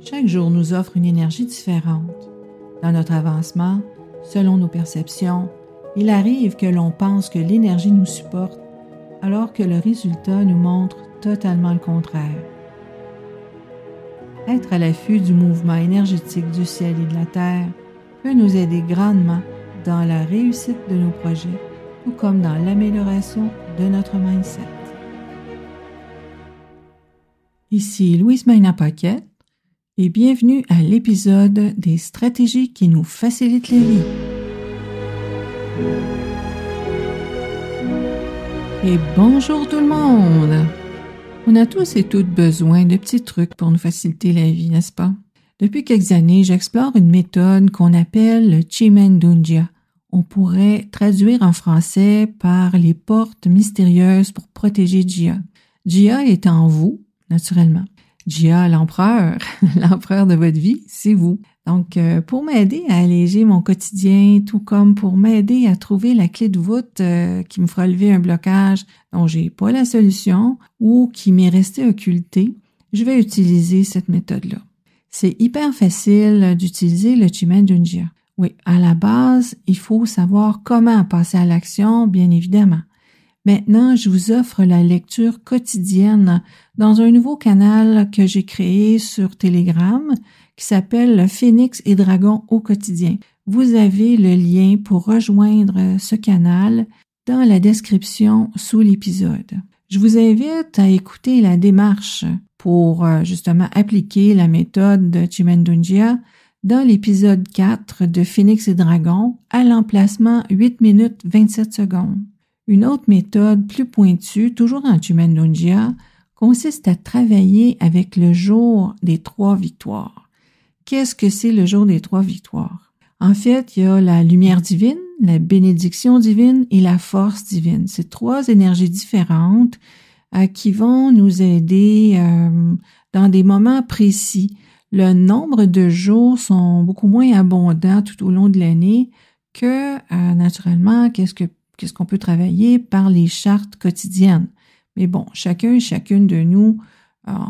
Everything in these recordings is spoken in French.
Chaque jour nous offre une énergie différente. Dans notre avancement, selon nos perceptions, il arrive que l'on pense que l'énergie nous supporte alors que le résultat nous montre totalement le contraire. Être à l'affût du mouvement énergétique du ciel et de la terre peut nous aider grandement dans la réussite de nos projets, tout comme dans l'amélioration de notre mindset. Ici Louise Maina Paquette et bienvenue à l'épisode des stratégies qui nous facilitent la vie. Et bonjour tout le monde! On a tous et toutes besoin de petits trucs pour nous faciliter la vie, n'est-ce pas? Depuis quelques années, j'explore une méthode qu'on appelle le Chimendunjia. On pourrait traduire en français par les portes mystérieuses pour protéger Jia. Jia est en vous, naturellement. Jia, l'empereur, l'empereur de votre vie, c'est vous. Donc, euh, pour m'aider à alléger mon quotidien, tout comme pour m'aider à trouver la clé de voûte euh, qui me fera lever un blocage dont j'ai pas la solution ou qui m'est resté occulté, je vais utiliser cette méthode-là. C'est hyper facile d'utiliser le Chimendunjia. Oui, à la base, il faut savoir comment passer à l'action, bien évidemment. Maintenant, je vous offre la lecture quotidienne dans un nouveau canal que j'ai créé sur Telegram qui s'appelle Phoenix et Dragon au quotidien. Vous avez le lien pour rejoindre ce canal dans la description sous l'épisode. Je vous invite à écouter la démarche pour euh, justement appliquer la méthode de Chimendunjia dans l'épisode 4 de Phoenix et Dragon à l'emplacement 8 minutes 27 secondes. Une autre méthode plus pointue, toujours en Chimendunjia, consiste à travailler avec le jour des trois victoires. Qu'est-ce que c'est le jour des trois victoires? En fait, il y a la lumière divine, la bénédiction divine et la force divine. C'est trois énergies différentes euh, qui vont nous aider euh, dans des moments précis. Le nombre de jours sont beaucoup moins abondants tout au long de l'année que euh, naturellement qu'est-ce que qu'est-ce qu'on peut travailler par les chartes quotidiennes. Mais bon, chacun et chacune de nous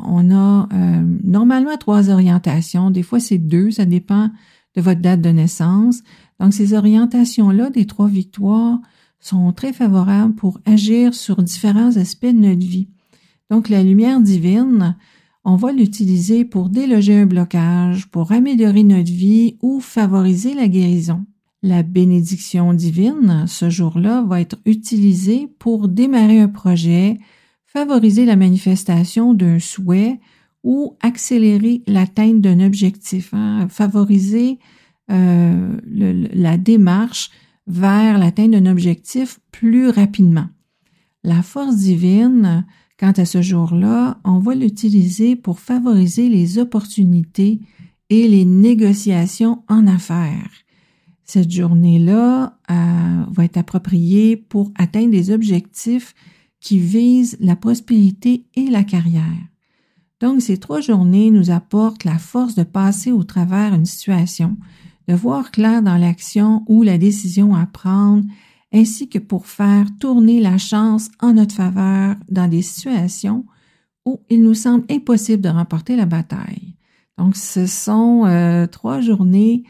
on a euh, normalement trois orientations. Des fois, c'est deux. Ça dépend de votre date de naissance. Donc, ces orientations-là des trois victoires sont très favorables pour agir sur différents aspects de notre vie. Donc, la lumière divine, on va l'utiliser pour déloger un blocage, pour améliorer notre vie ou favoriser la guérison. La bénédiction divine, ce jour-là, va être utilisée pour démarrer un projet, favoriser la manifestation d'un souhait ou accélérer l'atteinte d'un objectif, hein, favoriser euh, la démarche vers l'atteinte d'un objectif plus rapidement. La force divine, quant à ce jour-là, on va l'utiliser pour favoriser les opportunités et les négociations en affaires. Cette journée-là euh, va être appropriée pour atteindre des objectifs qui vise la prospérité et la carrière. Donc, ces trois journées nous apportent la force de passer au travers une situation, de voir clair dans l'action ou la décision à prendre, ainsi que pour faire tourner la chance en notre faveur dans des situations où il nous semble impossible de remporter la bataille. Donc, ce sont euh, trois journées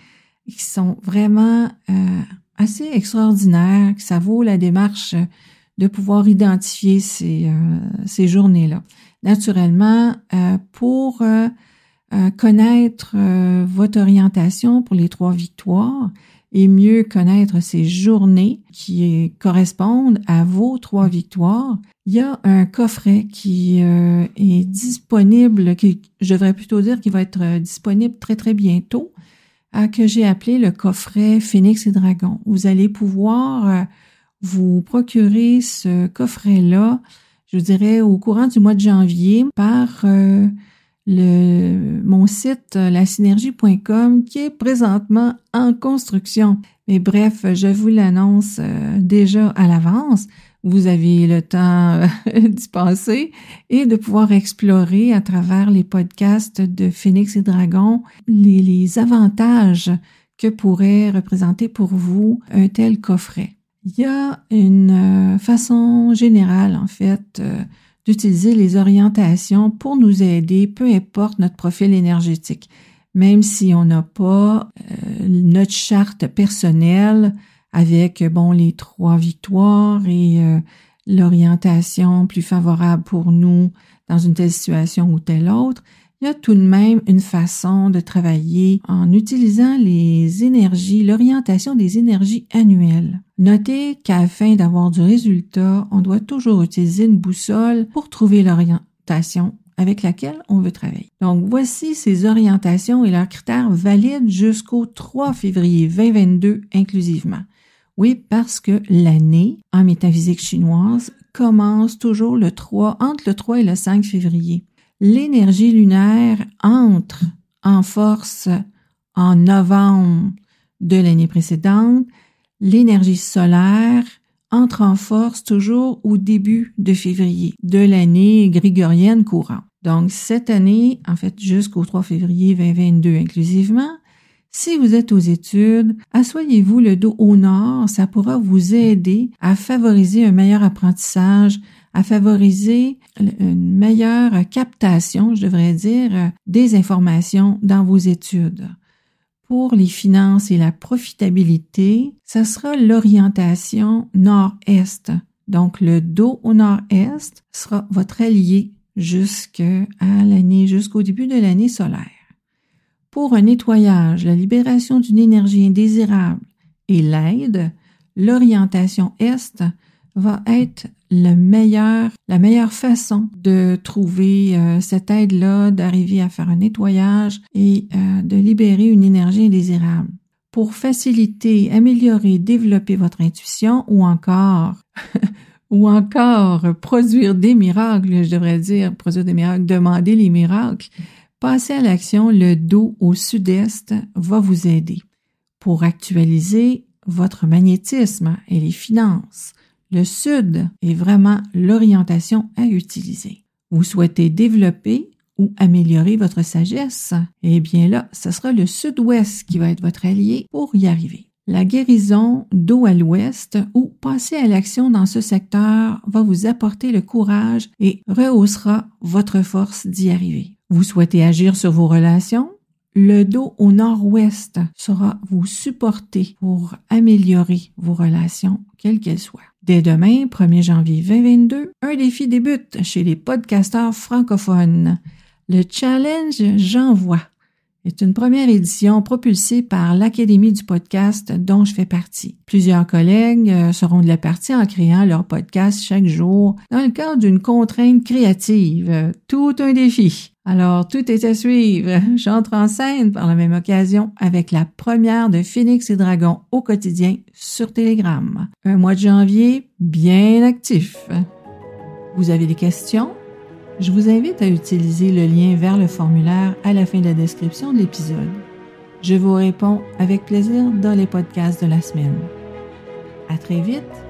qui sont vraiment euh, assez extraordinaires, que ça vaut la démarche de pouvoir identifier ces, euh, ces journées-là. Naturellement, euh, pour euh, connaître votre orientation pour les trois victoires et mieux connaître ces journées qui correspondent à vos trois victoires, il y a un coffret qui est disponible, qui, je devrais plutôt dire qui va être disponible très très bientôt, que j'ai appelé le coffret Phoenix et Dragon. Vous allez pouvoir vous procurez ce coffret-là, je dirais, au courant du mois de janvier par euh, le, mon site euh, lasynergie.com qui est présentement en construction. Mais bref, je vous l'annonce euh, déjà à l'avance. Vous avez le temps d'y penser et de pouvoir explorer à travers les podcasts de Phoenix et Dragon les, avantages que pourrait représenter pour vous un tel coffret. Il y a une euh, façon générale, en fait, euh, d'utiliser les orientations pour nous aider, peu importe notre profil énergétique. Même si on n'a pas euh, notre charte personnelle avec bon les trois victoires et euh, l'orientation plus favorable pour nous dans une telle situation ou telle autre, il y a tout de même une façon de travailler en utilisant les énergies, l'orientation des énergies annuelles. Notez qu'afin d'avoir du résultat, on doit toujours utiliser une boussole pour trouver l'orientation avec laquelle on veut travailler. Donc, voici ces orientations et leurs critères valides jusqu'au 3 février 2022 inclusivement. Oui, parce que l'année en métaphysique chinoise commence toujours le 3, entre le 3 et le 5 février l'énergie lunaire entre en force en novembre de l'année précédente, l'énergie solaire entre en force toujours au début de février de l'année grégorienne courante. Donc cette année, en fait jusqu'au 3 février 2022 inclusivement, si vous êtes aux études, asseyez-vous le dos au nord, ça pourra vous aider à favoriser un meilleur apprentissage, à favoriser une meilleure captation, je devrais dire, des informations dans vos études. Pour les finances et la profitabilité, ce sera l'orientation nord-est. Donc, le dos au nord-est sera votre allié jusqu'à l'année, jusqu'au début de l'année solaire. Pour un nettoyage, la libération d'une énergie indésirable et l'aide, l'orientation est va être le meilleur, la meilleure façon de trouver euh, cette aide-là, d'arriver à faire un nettoyage et euh, de libérer une énergie indésirable. Pour faciliter, améliorer, développer votre intuition ou encore ou encore produire des miracles, je devrais dire, produire des miracles, demander les miracles, passer à l'action, le dos au sud-est va vous aider. Pour actualiser votre magnétisme et les finances, le sud est vraiment l'orientation à utiliser. Vous souhaitez développer ou améliorer votre sagesse? Eh bien là, ce sera le sud-ouest qui va être votre allié pour y arriver. La guérison d'eau à l'ouest ou passer à l'action dans ce secteur va vous apporter le courage et rehaussera votre force d'y arriver. Vous souhaitez agir sur vos relations? Le dos au nord-ouest sera vous supporter pour améliorer vos relations, quelles qu'elles soient. Dès demain, 1er janvier 2022, un défi débute chez les podcasteurs francophones. Le challenge J'envoie est une première édition propulsée par l'Académie du podcast dont je fais partie. Plusieurs collègues euh, seront de la partie en créant leur podcast chaque jour dans le cadre d'une contrainte créative. Tout un défi. Alors, tout est à suivre. J'entre en scène par la même occasion avec la première de Phoenix et Dragon au quotidien sur Telegram. Un mois de janvier bien actif. Vous avez des questions? je vous invite à utiliser le lien vers le formulaire à la fin de la description de l'épisode. Je vous réponds avec plaisir dans les podcasts de la semaine. À très vite!